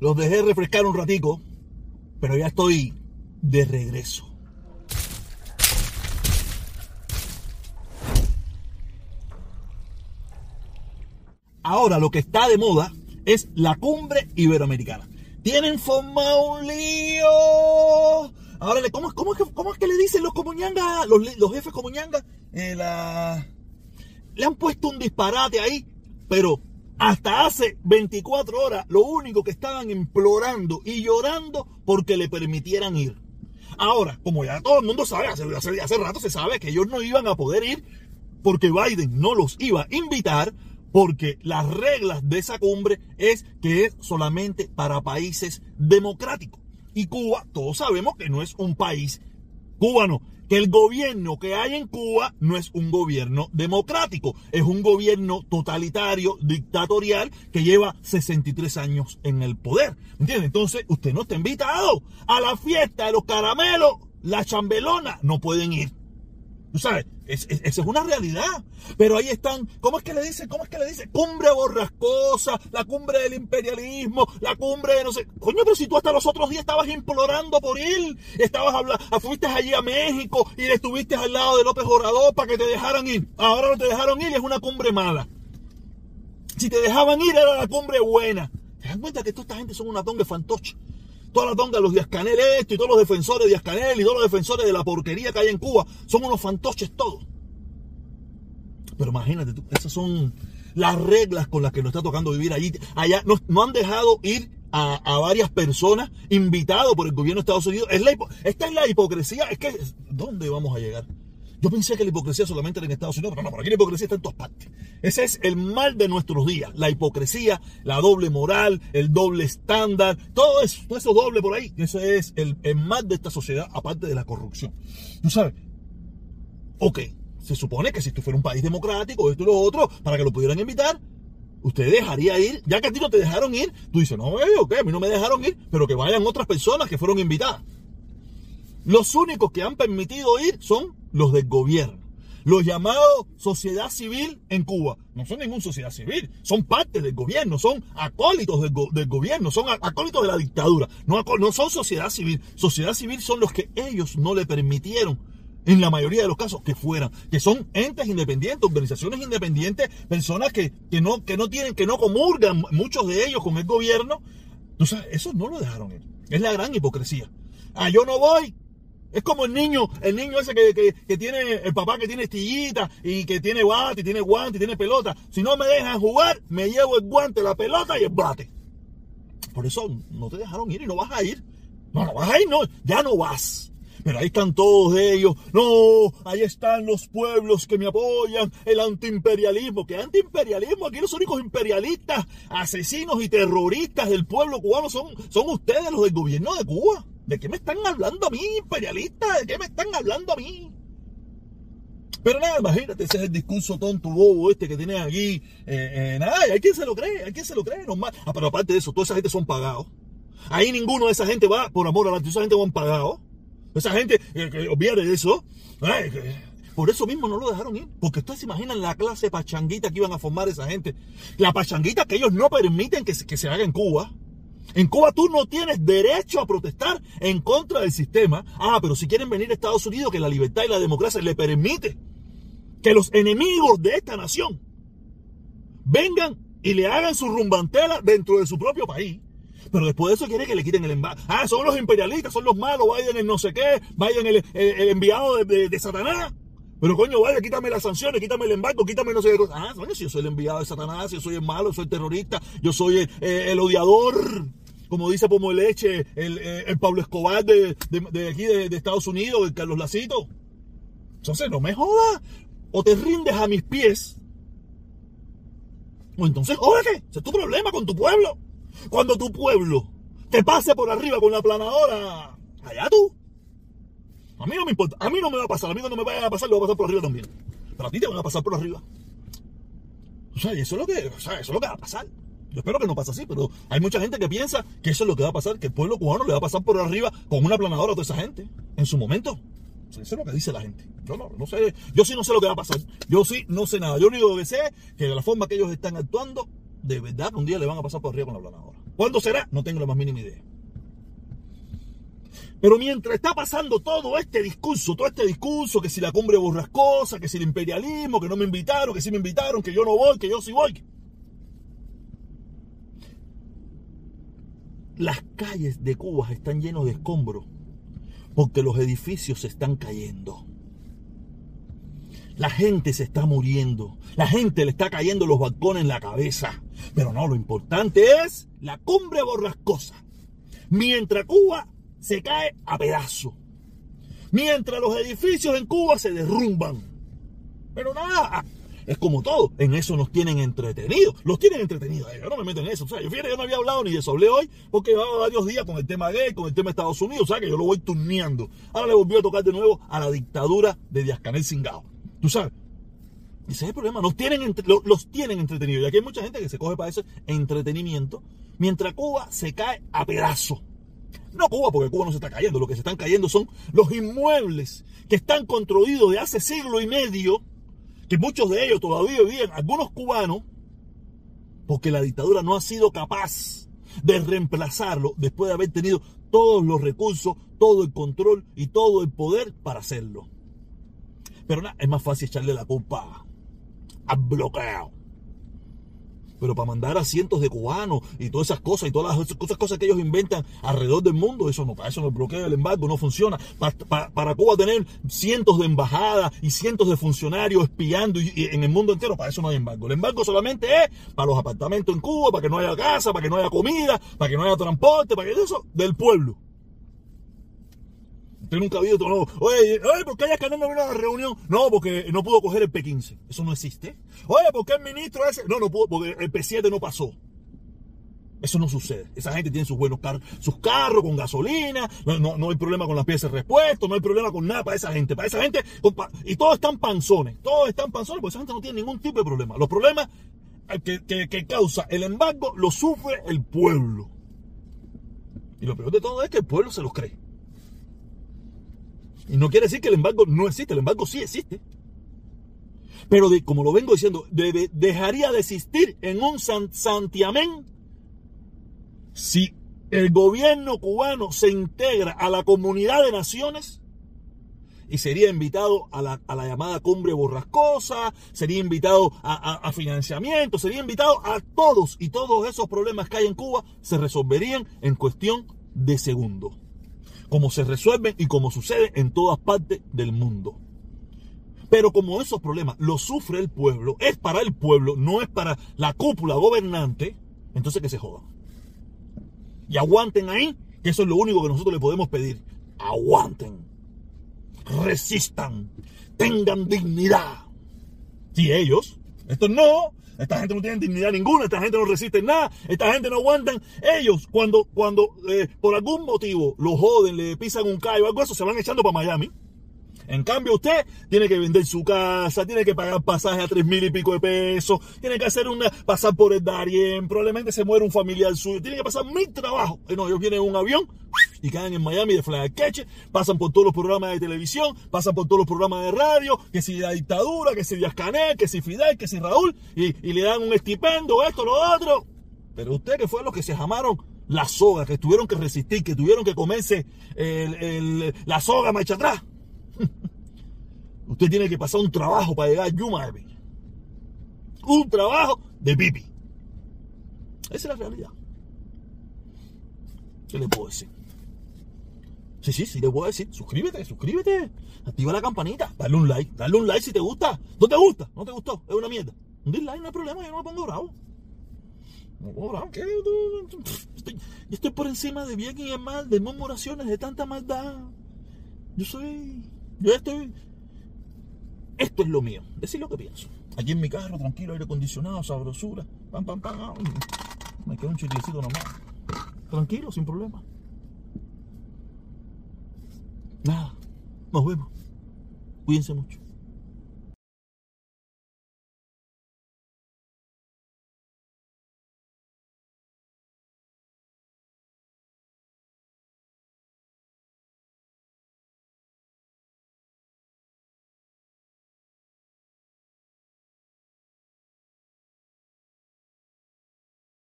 Los dejé refrescar un ratico, pero ya estoy de regreso. Ahora lo que está de moda es la cumbre iberoamericana. Tienen formado un lío. Ahora, ¿cómo, cómo, es, que, ¿cómo es que le dicen los comuñangas, los, los jefes comuñangas? Eh. Le han puesto un disparate ahí, pero hasta hace 24 horas lo único que estaban implorando y llorando porque le permitieran ir. Ahora, como ya todo el mundo sabe, hace, rato se sabe que ellos no iban a poder ir porque Biden no los iba a invitar porque las reglas de esa cumbre es que es solamente para países democráticos. Y Cuba, todos sabemos que no es un país cubano, que el gobierno que hay en Cuba no es un gobierno democrático, es un gobierno totalitario, dictatorial, que lleva 63 años en el poder. ¿Entiende? Entonces, usted no está invitado a la fiesta de los caramelos, la chambelona, no pueden ir. Tú sabes, esa es, una realidad. Pero ahí están, ¿cómo es que le dice? ¿Cómo es que le dice? Cumbre borrascosa, la cumbre del imperialismo, la cumbre de no sé. Coño, pero si tú hasta los otros días estabas implorando por ir, estabas hablando, fuiste allí a México y estuviste al lado de López Obrador para que te dejaran ir. Ahora no te dejaron ir y es una cumbre mala. Si te dejaban ir era la cumbre buena. ¿Te das cuenta que toda esta gente son una tonga fantoche? Toda la tonga, los Díaz-Canel esto y todos los defensores de Díaz-Canel y todos los defensores de la porquería que hay en Cuba, son unos fantoches todos. Pero imagínate tú, esas son las reglas con las que nos está tocando vivir allí. Allá no, han dejado ir a, varias personas invitados por el gobierno de Estados Unidos. Es la, esta es la hipocresía. Es que, ¿dónde vamos a llegar? Yo pensé que la hipocresía solamente era en Estados Unidos, pero no, por aquí la hipocresía está en todas partes. Ese es el mal de nuestros días, la hipocresía, la doble moral, el doble estándar, todo eso, todo eso doble por ahí. Ese es el, mal de esta sociedad, aparte de la corrupción. Tú sabes, ok, se supone que si esto fuera un país democrático, esto y lo otro, para que lo pudieran invitar, usted dejaría ir, ya que a ti no te dejaron ir, tú dices, no, eh, ok, a mí no me dejaron ir, pero que vayan otras personas que fueron invitadas. Los únicos que han permitido ir son los del gobierno. Los llamados sociedad civil en Cuba no son ninguna sociedad civil, son parte del gobierno, son acólitos del, gobierno, son acólitos de la dictadura, no, son sociedad civil. Sociedad civil son los que ellos no le permitieron en la mayoría de los casos que fueran, que son entes independientes, organizaciones independientes, personas que, que, no, que no tienen, que no comulgan muchos de ellos con el gobierno. Entonces, eso no lo dejaron ir. Es la gran hipocresía. Ah, yo no voy, es como el niño, el niño ese que, tiene, el papá que tiene estillita y que tiene bate, y tiene guante, y tiene pelota. Si no me dejan jugar, me llevo el guante, la pelota y el bate. Por eso no te dejaron ir y no vas a ir. No, no vas a ir, no, ya no vas. Pero ahí están todos ellos. No, ahí están los pueblos que me apoyan. El antiimperialismo. ¿Qué antiimperialismo? Aquí los únicos imperialistas, asesinos y terroristas del pueblo cubano son, son ustedes, los del gobierno de Cuba. ¿De qué me están hablando a mí, imperialista? ¿De qué me están hablando a mí? Pero nada, imagínate, ese es el discurso tonto, bobo este que tienen aquí. Eh, eh, nada, hay quien se lo cree, hay quien se lo cree, normal. Ah, pero aparte de eso, toda esa gente son pagados. Ahí ninguno de esa gente va por amor a la esa gente van pagados. Esa gente, eh, de eso. por eso mismo no lo dejaron ir. Porque ustedes se imaginan la clase pachanguita que iban a formar esa gente. La pachanguita que ellos no permiten que se haga en Cuba. En Cuba tú no tienes derecho a protestar en contra del sistema. Ah, pero si quieren venir a Estados Unidos, que la libertad y la democracia le permite que los enemigos de esta nación vengan y le hagan su rumbantela dentro de su propio país. Pero después de eso quiere que le quiten el embargo. Ah, son los imperialistas, son los malos, vayan el no sé qué, vayan el, enviado de, Satanás. Pero coño, vaya, quítame las sanciones, quítame el embargo, quítame no sé qué cosa. Ah, coño, si yo soy el enviado de Satanás, si yo soy el malo, soy el terrorista, yo soy el odiador como dice Pomo Leche, el, eh, Pablo Escobar de, de, aquí de, Estados Unidos, el Carlos Lacito. Entonces, no me jodas. O te rindes a mis pies. O entonces, jódete. Ese es tu problema con tu pueblo. Cuando tu pueblo te pase por arriba con la planadora, allá tú. A mí no me importa. A mí no me va a pasar. A mí no me vaya a pasar, lo va a pasar por arriba también. Pero a ti te van a pasar por arriba. O sea, eso es lo que, o sea, eso es lo que va a pasar. Yo espero que no pase así, pero hay mucha gente que piensa que eso es lo que va a pasar, que el pueblo cubano le va a pasar por arriba con una planadora a toda esa gente en su momento. Eso es lo que dice la gente. Yo no, no sé, yo sí no sé lo que va a pasar. Yo sí no sé nada. Yo único que sé que de la forma que ellos están actuando, de verdad un día le van a pasar por arriba con la planadora. ¿Cuándo será? No tengo la más mínima idea. Pero mientras está pasando todo este discurso, todo este discurso, que si la cumbre borrascosa, que si el imperialismo, que no me invitaron, que sí me invitaron, que yo no voy, que yo sí voy. Las calles de Cuba están llenos de escombros porque los edificios se están cayendo. La gente se está muriendo. La gente le está cayendo los balcones en la cabeza. Pero no, lo importante es la cumbre borrascosa. Mientras Cuba se cae a pedazos. Mientras los edificios en Cuba se derrumban. Pero nada, es como todo, en eso nos tienen entretenidos. Los tienen entretenidos, yo no me meto en eso. O sea, yo fíjate, yo no había hablado ni de Soble hoy porque llevaba varios días con el tema gay, con el tema de Estados Unidos, o sea, que yo lo voy turneando. Ahora le volvió a tocar de nuevo a la dictadura de Díaz Canel Singao. Tú sabes, ese es el problema, los tienen, los tienen entretenidos. Y aquí hay mucha gente que se coge para ese entretenimiento, mientras Cuba se cae a pedazos. No Cuba, porque Cuba no se está cayendo. Lo que se están cayendo son los inmuebles que están construidos de hace siglo y medio, que muchos de ellos todavía viven, algunos cubanos, porque la dictadura no ha sido capaz de reemplazarlo después de haber tenido todos los recursos, todo el control y todo el poder para hacerlo. Pero nada, es más fácil echarle la culpa al bloqueo pero para mandar a cientos de cubanos y todas esas cosas y todas las cosas, que ellos inventan alrededor del mundo, eso no, para eso no el bloqueo del embargo no funciona. Para, Cuba tener cientos de embajadas y cientos de funcionarios espiando en el mundo entero, para eso no hay embargo. El embargo solamente es para los apartamentos en Cuba, para que no haya casa, para que no haya comida, para que no haya transporte, para que eso del pueblo. Nunca ha visto, no. Oye, oye, ¿por qué Canel no vino a la reunión? No, porque no pudo coger el P15. Eso no existe. Oye, ¿por qué el ministro ese? No, no pudo, porque el P7 no pasó. Eso no sucede. Esa gente tiene sus buenos carros, sus carros con gasolina, no, no, hay problema con las piezas de repuesto, no hay problema con nada para esa gente. Para esa gente, y todos están panzones, todos están panzones, porque esa gente no tiene ningún tipo de problema. Los problemas que, que, que causa el embargo los sufre el pueblo. Y lo peor de todo es que el pueblo se los cree. Y no quiere decir que el embargo no existe, el embargo sí existe. Pero como lo vengo diciendo, dejaría de existir en un santiamén si el gobierno cubano se integra a la comunidad de naciones y sería invitado a la, llamada cumbre borrascosa, sería invitado a, financiamiento, sería invitado a todos y todos esos problemas que hay en Cuba se resolverían en cuestión de segundos como se resuelven y como sucede en todas partes del mundo. Pero como esos problemas los sufre el pueblo, es para el pueblo, no es para la cúpula gobernante, entonces que se jodan. Y aguanten ahí, que eso es lo único que nosotros le podemos pedir. Aguanten, resistan, tengan dignidad. Si ellos, estos no, esta gente no tiene dignidad ninguna, esta gente no resiste nada, esta gente no aguantan. Ellos, cuando, cuando eh, por algún motivo lo joden, le pisan un callo algo eso, se van echando para Miami. En cambio, usted tiene que vender su casa, tiene que pagar pasaje a tres mil y pico de pesos, tiene que hacer una, pasar por el Darien, probablemente se muere un familiar suyo, tiene que pasar mil trabajos. Eh, no, ellos vienen en un avión y caen en Miami de Flaqueche, pasan por todos los programas de televisión, pasan por todos los programas de radio, que si la dictadura, que si Díaz Canel, que si Fidel, que si Raúl, y, le dan un estipendio, esto, lo otro. Pero usted que fue los que se llamaron la soga, que tuvieron que resistir, que tuvieron que comerse la soga marcha atrás. Usted tiene que pasar un trabajo para llegar a Yuma, Un trabajo de pipi. Esa es la realidad. ¿Qué le puedo decir? Sí, sí, sí, le puedo decir. Suscríbete, suscríbete. Activa la campanita. Dale un like. Dale un like si te gusta. ¿No te gusta? ¿No te gustó? Es una mierda. Un dislike no hay problema. Yo no me pongo bravo. No me pongo bravo. ¿Qué? Estoy, yo estoy por encima de bien y de mal, de murmuraciones, de tanta maldad. Yo soy. Yo estoy. Esto es lo mío. Decir lo que pienso. Aquí en mi carro, tranquilo, aire acondicionado, sabrosura. Pam, pam, pam. Me queda un chistecito nomás. Tranquilo, sin problema. Nada. Nos vemos. Cuídense mucho.